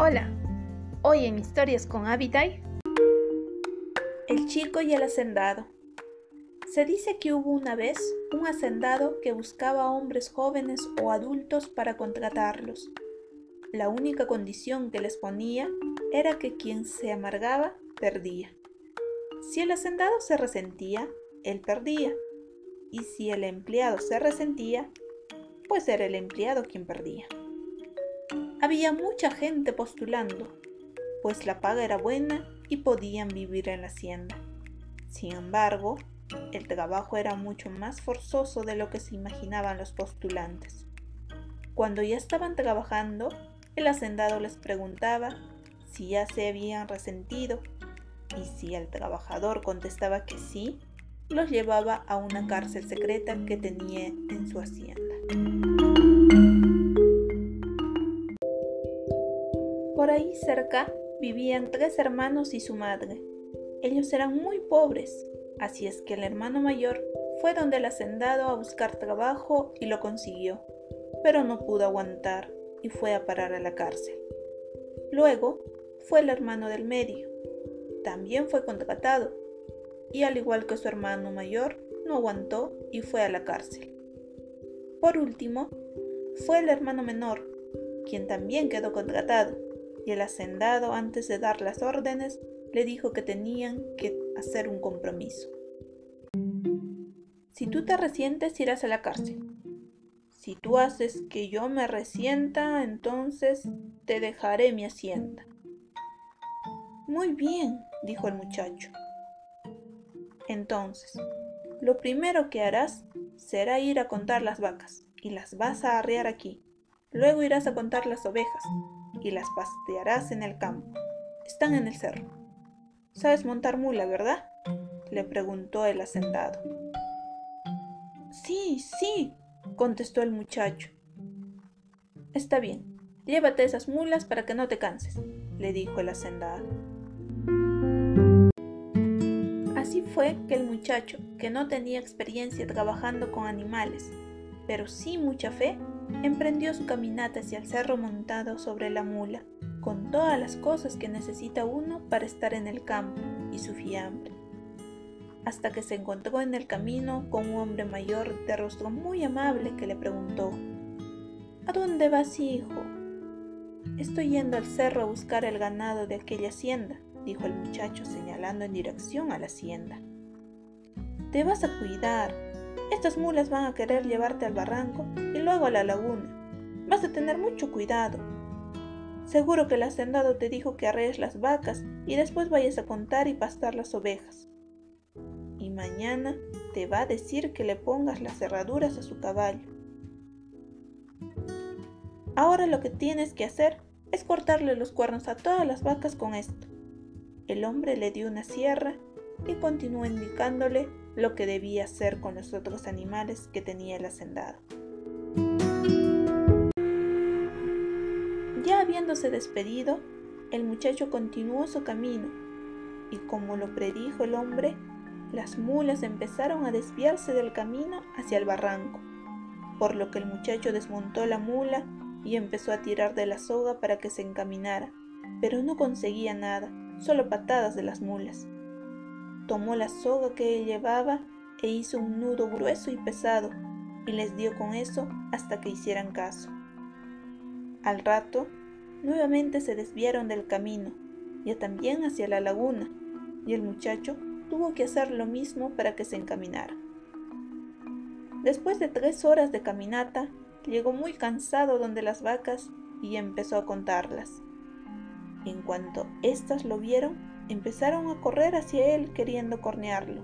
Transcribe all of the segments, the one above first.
Hola, hoy en Historias con Abitai, el chico y el hacendado. Se dice que hubo una vez un hacendado que buscaba hombres jóvenes o adultos para contratarlos. La única condición que les ponía era que quien se amargaba perdía. Si el hacendado se resentía, él perdía. Y si el empleado se resentía, pues era el empleado quien perdía. Había mucha gente postulando, pues la paga era buena y podían vivir en la hacienda. Sin embargo, el trabajo era mucho más forzoso de lo que se imaginaban los postulantes. Cuando ya estaban trabajando, el hacendado les preguntaba si ya se habían resentido y si el trabajador contestaba que sí, los llevaba a una cárcel secreta que tenía en su hacienda. Cerca vivían tres hermanos y su madre. Ellos eran muy pobres, así es que el hermano mayor fue donde el hacendado a buscar trabajo y lo consiguió, pero no pudo aguantar y fue a parar a la cárcel. Luego fue el hermano del medio. También fue contratado y al igual que su hermano mayor, no aguantó y fue a la cárcel. Por último, fue el hermano menor, quien también quedó contratado, y el hacendado antes de dar las órdenes le dijo que tenían que hacer un compromiso. Si tú te resientes irás a la cárcel. Si tú haces que yo me resienta, entonces te dejaré mi hacienda. Muy bien, dijo el muchacho. Entonces, lo primero que harás será ir a contar las vacas y las vas a arrear aquí. Luego irás a contar las ovejas y las pastearás en el campo. Están en el cerro. ¿Sabes montar mula, verdad? le preguntó el hacendado. Sí, sí, contestó el muchacho. Está bien, llévate esas mulas para que no te canses, le dijo el hacendado. fue que el muchacho, que no tenía experiencia trabajando con animales, pero sí mucha fe, emprendió su caminata hacia el cerro montado sobre la mula, con todas las cosas que necesita uno para estar en el campo y su fiambre, hasta que se encontró en el camino con un hombre mayor de rostro muy amable que le preguntó, ¿A dónde vas, hijo? Estoy yendo al cerro a buscar el ganado de aquella hacienda, dijo el muchacho señalando en dirección a la hacienda. Te vas a cuidar. Estas mulas van a querer llevarte al barranco y luego a la laguna. Vas a tener mucho cuidado. Seguro que el hacendado te dijo que arrees las vacas y después vayas a contar y pastar las ovejas. Y mañana te va a decir que le pongas las cerraduras a su caballo. Ahora lo que tienes que hacer es cortarle los cuernos a todas las vacas con esto. El hombre le dio una sierra y continuó indicándole lo que debía hacer con los otros animales que tenía el hacendado. Habiéndose despedido, el muchacho continuó su camino, y como lo predijo el hombre, las mulas empezaron a desviarse del camino hacia el barranco, por lo que el muchacho desmontó la mula y empezó a tirar de la soga para que se encaminara, pero no conseguía nada, solo patadas de las mulas tomó la soga que llevaba e hizo un nudo grueso y pesado, y les dio con eso hasta que hicieran caso. Al rato, nuevamente se desviaron del camino, ya también hacia la laguna, y el muchacho tuvo que hacer lo mismo para que se encaminara. Después de tres horas de caminata, llegó muy cansado donde las vacas y empezó a contarlas. En cuanto éstas lo vieron, empezaron a correr hacia él queriendo cornearlo.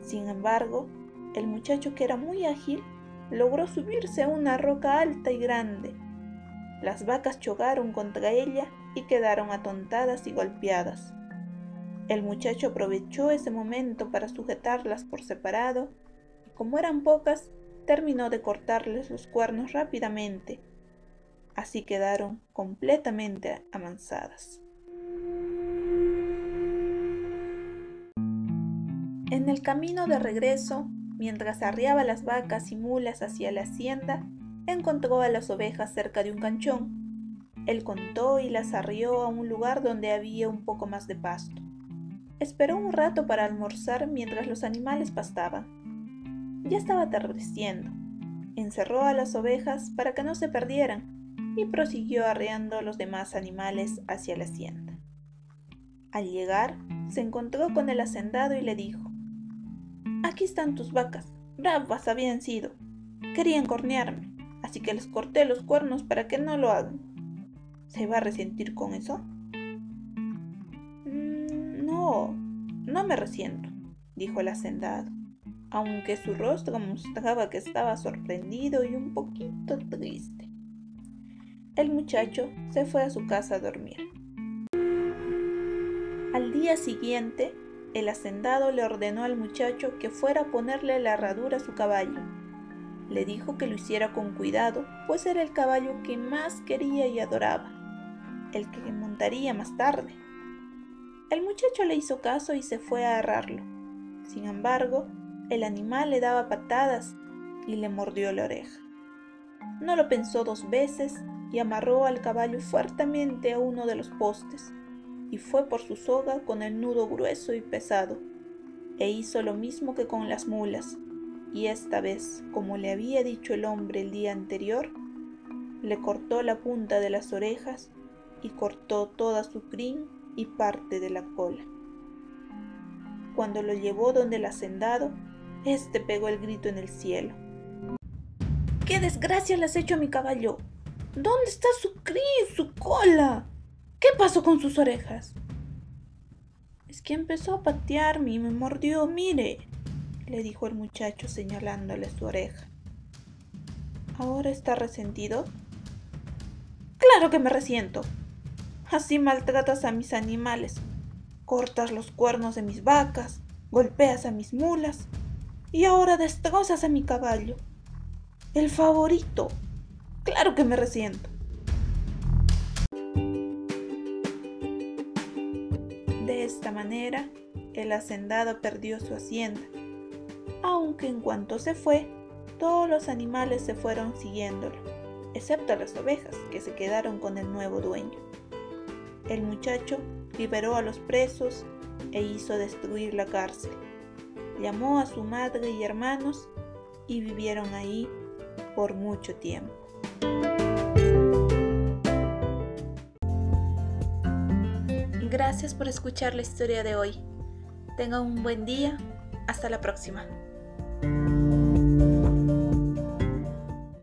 Sin embargo, el muchacho que era muy ágil logró subirse a una roca alta y grande. Las vacas chocaron contra ella y quedaron atontadas y golpeadas. El muchacho aprovechó ese momento para sujetarlas por separado y como eran pocas, terminó de cortarles los cuernos rápidamente. Así quedaron completamente amansadas. En el camino de regreso, mientras arriaba las vacas y mulas hacia la hacienda, encontró a las ovejas cerca de un canchón. Él contó y las arrió a un lugar donde había un poco más de pasto. Esperó un rato para almorzar mientras los animales pastaban. Ya estaba atardeciendo. Encerró a las ovejas para que no se perdieran y prosiguió arreando a los demás animales hacia la hacienda. Al llegar, se encontró con el hacendado y le dijo, Aquí están tus vacas, bravas habían sido. Querían cornearme, así que les corté los cuernos para que no lo hagan. ¿Se va a resentir con eso? Mm, no, no me resiento, dijo el hacendado, aunque su rostro mostraba que estaba sorprendido y un poquito triste. El muchacho se fue a su casa a dormir. Al día siguiente, el hacendado le ordenó al muchacho que fuera a ponerle la herradura a su caballo. Le dijo que lo hiciera con cuidado, pues era el caballo que más quería y adoraba, el que montaría más tarde. El muchacho le hizo caso y se fue a herrarlo. Sin embargo, el animal le daba patadas y le mordió la oreja. No lo pensó dos veces y amarró al caballo fuertemente a uno de los postes y fue por su soga con el nudo grueso y pesado, e hizo lo mismo que con las mulas, y esta vez, como le había dicho el hombre el día anterior, le cortó la punta de las orejas y cortó toda su crin y parte de la cola. Cuando lo llevó donde el hacendado, éste pegó el grito en el cielo. ¡Qué desgracia le has hecho a mi caballo! ¿Dónde está su crin, su cola? ¿Qué pasó con sus orejas? Es que empezó a patearme y me mordió, mire, le dijo el muchacho señalándole su oreja. ¿Ahora está resentido? Claro que me resiento. Así maltratas a mis animales. Cortas los cuernos de mis vacas, golpeas a mis mulas y ahora destrozas a mi caballo. El favorito. Claro que me resiento. De esta manera, el hacendado perdió su hacienda, aunque en cuanto se fue, todos los animales se fueron siguiéndolo, excepto las ovejas que se quedaron con el nuevo dueño. El muchacho liberó a los presos e hizo destruir la cárcel. Llamó a su madre y hermanos y vivieron ahí por mucho tiempo. Gracias por escuchar la historia de hoy. Tengan un buen día. Hasta la próxima.